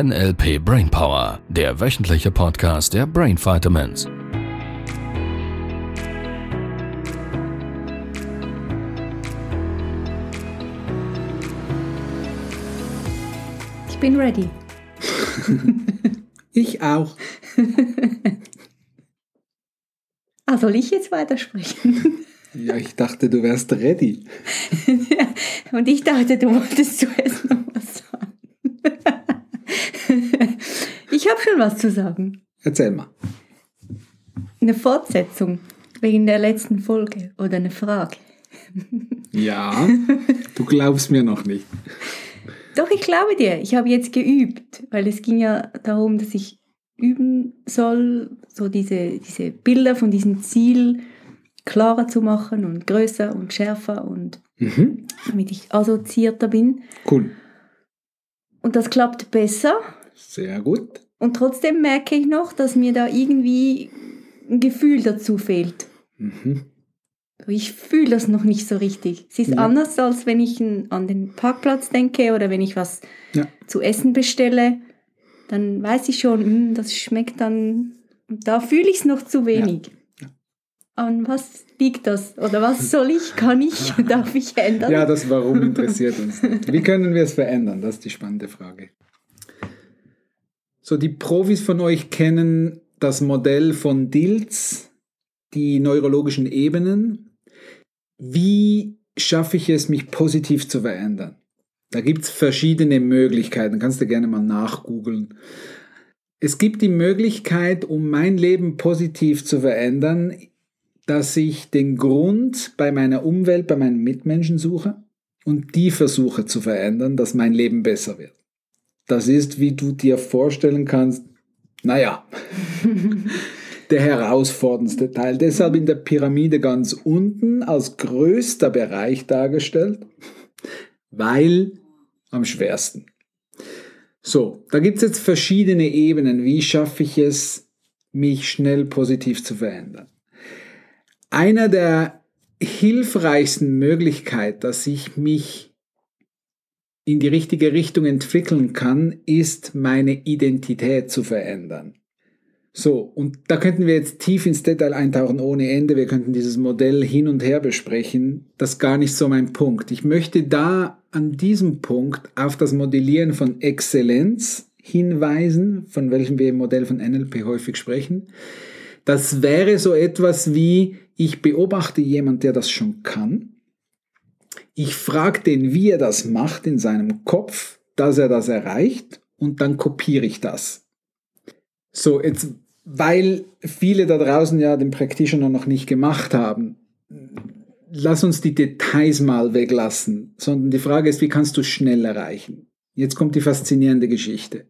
NLP Brainpower, der wöchentliche Podcast der Brain Vitamins. Ich bin ready. ich auch. ah, soll ich jetzt weitersprechen? ja, ich dachte, du wärst ready. Und ich dachte, du wolltest zuerst noch was sagen. ich habe schon was zu sagen. Erzähl mal. Eine Fortsetzung wegen der letzten Folge oder eine Frage. ja, du glaubst mir noch nicht. Doch, ich glaube dir. Ich habe jetzt geübt, weil es ging ja darum, dass ich üben soll, so diese, diese Bilder von diesem Ziel klarer zu machen und größer und schärfer und mhm. damit ich assoziierter bin. Cool. Und das klappt besser. Sehr gut. Und trotzdem merke ich noch, dass mir da irgendwie ein Gefühl dazu fehlt. Mhm. Ich fühle das noch nicht so richtig. Es ist ja. anders, als wenn ich an den Parkplatz denke oder wenn ich was ja. zu essen bestelle. Dann weiß ich schon, hm, das schmeckt dann. Da fühle ich es noch zu wenig. Ja. An was liegt das? Oder was soll ich, kann ich, darf ich ändern? Ja, das Warum interessiert uns nicht. Wie können wir es verändern? Das ist die spannende Frage. So, die Profis von euch kennen das Modell von Dilz, die neurologischen Ebenen wie schaffe ich es, mich positiv zu verändern? Da gibt es verschiedene Möglichkeiten, kannst du gerne mal nachgoogeln. Es gibt die Möglichkeit, um mein Leben positiv zu verändern, dass ich den Grund bei meiner Umwelt, bei meinen Mitmenschen suche und die versuche zu verändern, dass mein Leben besser wird. Das ist, wie du dir vorstellen kannst, naja, der herausforderndste Teil. Deshalb in der Pyramide ganz unten als größter Bereich dargestellt, weil am schwersten. So, da gibt es jetzt verschiedene Ebenen. Wie schaffe ich es, mich schnell positiv zu verändern? Einer der hilfreichsten Möglichkeiten, dass ich mich in die richtige Richtung entwickeln kann, ist meine Identität zu verändern. So, und da könnten wir jetzt tief ins Detail eintauchen ohne Ende. Wir könnten dieses Modell hin und her besprechen. Das ist gar nicht so mein Punkt. Ich möchte da an diesem Punkt auf das Modellieren von Exzellenz hinweisen, von welchem wir im Modell von NLP häufig sprechen. Das wäre so etwas wie, ich beobachte jemand, der das schon kann. Ich frage den, wie er das macht in seinem Kopf, dass er das erreicht und dann kopiere ich das. So, jetzt weil viele da draußen ja den Practitioner noch nicht gemacht haben, lass uns die Details mal weglassen, sondern die Frage ist, wie kannst du schnell erreichen? Jetzt kommt die faszinierende Geschichte.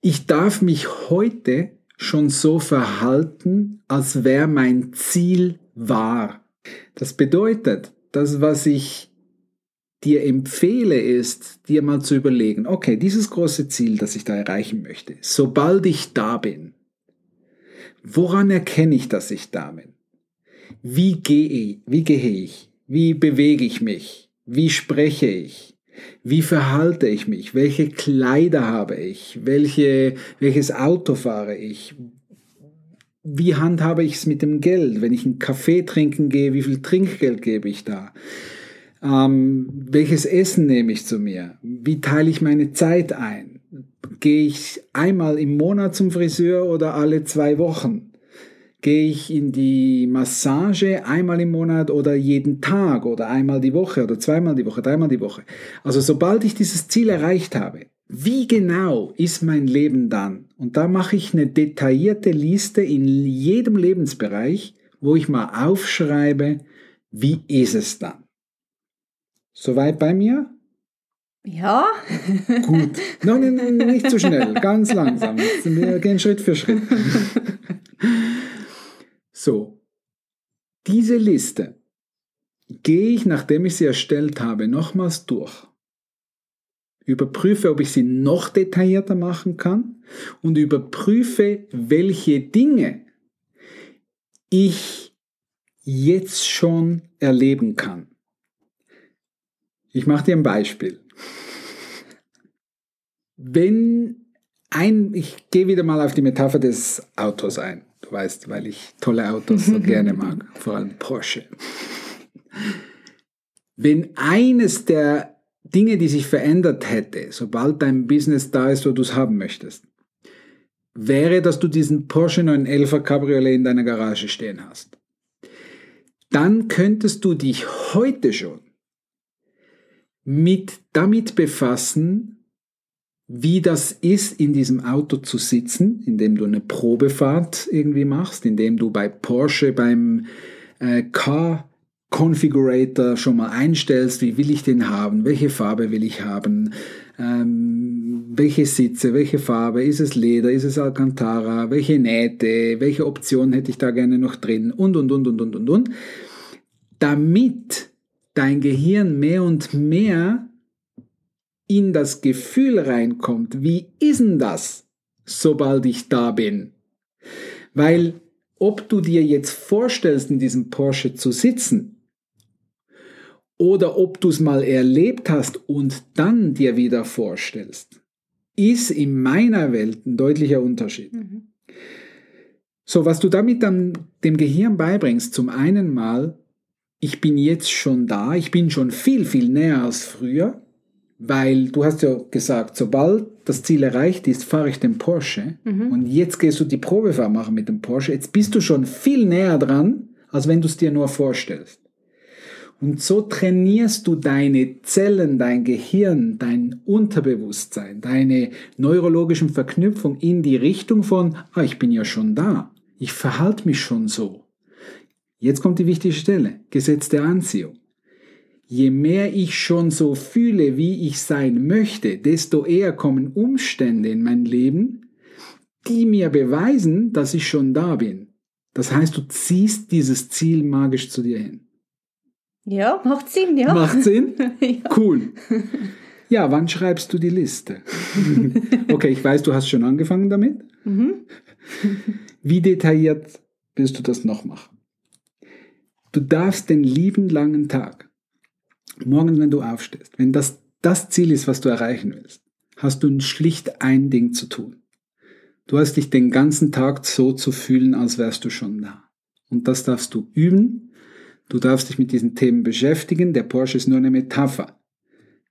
Ich darf mich heute schon so verhalten, als wäre mein Ziel wahr. Das bedeutet, das, was ich dir empfehle, ist, dir mal zu überlegen, okay, dieses große Ziel, das ich da erreichen möchte, sobald ich da bin, Woran erkenne ich, dass ich da bin? Wie gehe, wie gehe ich? Wie bewege ich mich? Wie spreche ich? Wie verhalte ich mich? Welche Kleider habe ich? Welche, welches Auto fahre ich? Wie handhabe ich es mit dem Geld? Wenn ich einen Kaffee trinken gehe, wie viel Trinkgeld gebe ich da? Ähm, welches Essen nehme ich zu mir? Wie teile ich meine Zeit ein? Gehe ich einmal im Monat zum Friseur oder alle zwei Wochen? Gehe ich in die Massage einmal im Monat oder jeden Tag oder einmal die Woche oder zweimal die Woche, dreimal die Woche? Also sobald ich dieses Ziel erreicht habe, wie genau ist mein Leben dann? Und da mache ich eine detaillierte Liste in jedem Lebensbereich, wo ich mal aufschreibe, wie ist es dann? Soweit bei mir? Ja. Gut. Nein, nein, nein, nicht zu schnell. Ganz langsam. Wir gehen Schritt für Schritt. So. Diese Liste gehe ich, nachdem ich sie erstellt habe, nochmals durch. Überprüfe, ob ich sie noch detaillierter machen kann und überprüfe, welche Dinge ich jetzt schon erleben kann. Ich mache dir ein Beispiel. wenn ein, ich gehe wieder mal auf die Metapher des Autos ein. Du weißt, weil ich tolle Autos so gerne mag, vor allem Porsche. Wenn eines der Dinge, die sich verändert hätte, sobald dein Business da ist, wo du es haben möchtest, wäre, dass du diesen Porsche 911er Cabriolet in deiner Garage stehen hast. Dann könntest du dich heute schon mit damit befassen, wie das ist, in diesem Auto zu sitzen, indem du eine Probefahrt irgendwie machst, indem du bei Porsche beim äh, Car Configurator schon mal einstellst, wie will ich den haben, welche Farbe will ich haben, ähm, welche Sitze, welche Farbe, ist es Leder, ist es Alcantara, welche Nähte, welche Option hätte ich da gerne noch drin und, und, und, und, und, und, und. Damit dein Gehirn mehr und mehr in das Gefühl reinkommt, wie ist denn das, sobald ich da bin? Weil ob du dir jetzt vorstellst, in diesem Porsche zu sitzen, oder ob du es mal erlebt hast und dann dir wieder vorstellst, ist in meiner Welt ein deutlicher Unterschied. Mhm. So, was du damit dann dem Gehirn beibringst, zum einen mal, ich bin jetzt schon da, ich bin schon viel, viel näher als früher, weil du hast ja gesagt, sobald das Ziel erreicht ist, fahre ich den Porsche mhm. und jetzt gehst du die Probefahrt machen mit dem Porsche. Jetzt bist du schon viel näher dran, als wenn du es dir nur vorstellst. Und so trainierst du deine Zellen, dein Gehirn, dein Unterbewusstsein, deine neurologischen Verknüpfungen in die Richtung von, ah, ich bin ja schon da, ich verhalte mich schon so. Jetzt kommt die wichtige Stelle, Gesetz der Anziehung je mehr ich schon so fühle, wie ich sein möchte, desto eher kommen Umstände in mein Leben, die mir beweisen, dass ich schon da bin. Das heißt, du ziehst dieses Ziel magisch zu dir hin. Ja, macht Sinn, ja. Macht Sinn? ja. Cool. Ja, wann schreibst du die Liste? okay, ich weiß, du hast schon angefangen damit. Mhm. Wie detailliert willst du das noch machen? Du darfst den lieben langen Tag morgen, wenn du aufstehst, wenn das das Ziel ist, was du erreichen willst, hast du schlicht ein Ding zu tun. Du hast dich den ganzen Tag so zu fühlen, als wärst du schon da. Und das darfst du üben. Du darfst dich mit diesen Themen beschäftigen. Der Porsche ist nur eine Metapher.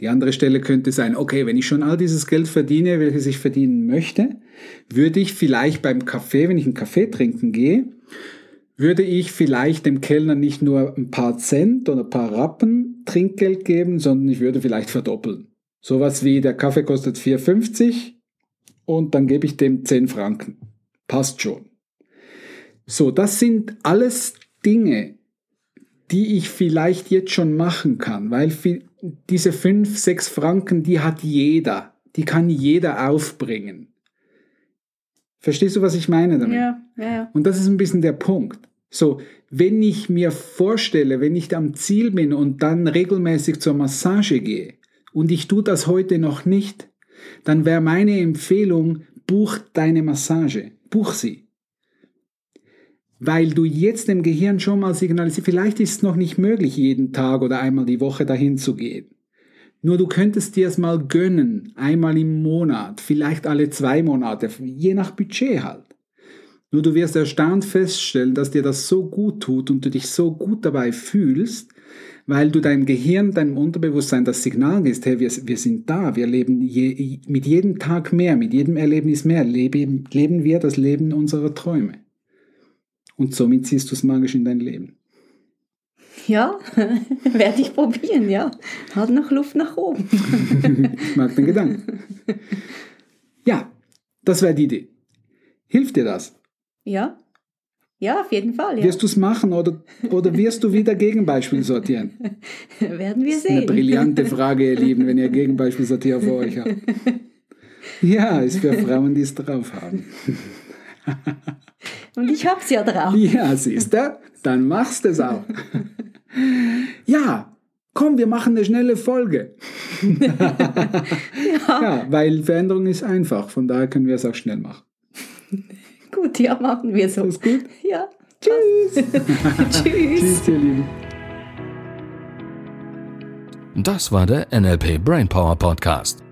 Die andere Stelle könnte sein, okay, wenn ich schon all dieses Geld verdiene, welches ich verdienen möchte, würde ich vielleicht beim Kaffee, wenn ich einen Kaffee trinken gehe, würde ich vielleicht dem Kellner nicht nur ein paar Cent oder ein paar Rappen Trinkgeld geben, sondern ich würde vielleicht verdoppeln. Sowas wie der Kaffee kostet 4,50 und dann gebe ich dem 10 Franken. Passt schon. So, das sind alles Dinge, die ich vielleicht jetzt schon machen kann, weil diese 5, 6 Franken, die hat jeder. Die kann jeder aufbringen. Verstehst du, was ich meine damit? Ja, ja, ja. Und das ist ein bisschen der Punkt. So, wenn ich mir vorstelle, wenn ich am Ziel bin und dann regelmäßig zur Massage gehe und ich tue das heute noch nicht, dann wäre meine Empfehlung, buch deine Massage, buch sie. Weil du jetzt dem Gehirn schon mal signalisierst, vielleicht ist es noch nicht möglich, jeden Tag oder einmal die Woche dahin zu gehen. Nur du könntest dir es mal gönnen, einmal im Monat, vielleicht alle zwei Monate, je nach Budget halt. Nur du wirst erstaunt feststellen, dass dir das so gut tut und du dich so gut dabei fühlst, weil du deinem Gehirn, deinem Unterbewusstsein das Signal gibst, hey, wir, wir sind da, wir leben je, mit jedem Tag mehr, mit jedem Erlebnis mehr, leben, leben wir das Leben unserer Träume. Und somit ziehst du es magisch in dein Leben. Ja, werde ich probieren, ja. Hat noch Luft nach oben. ich mag den Gedanken. Ja, das wäre die Idee. Hilft dir das? Ja. Ja, auf jeden Fall. Ja. Wirst du es machen oder, oder wirst du wieder Gegenbeispiel sortieren? Werden wir sehen. Das ist eine brillante Frage, ihr Lieben, wenn ihr Gegenbeispielsortierer vor euch habt. Ja, ist für Frauen, die es drauf haben. Und ich hab's ja drauf. Ja, siehst du? Dann machst du es auch. Ja, komm, wir machen eine schnelle Folge. ja. ja, weil Veränderung ist einfach, von daher können wir es auch schnell machen. Gut, ja, machen wir so. Ist gut? Ja. Tschüss. Tschüss. Tschüss, ihr Lieben. Das war der NLP Brainpower Podcast.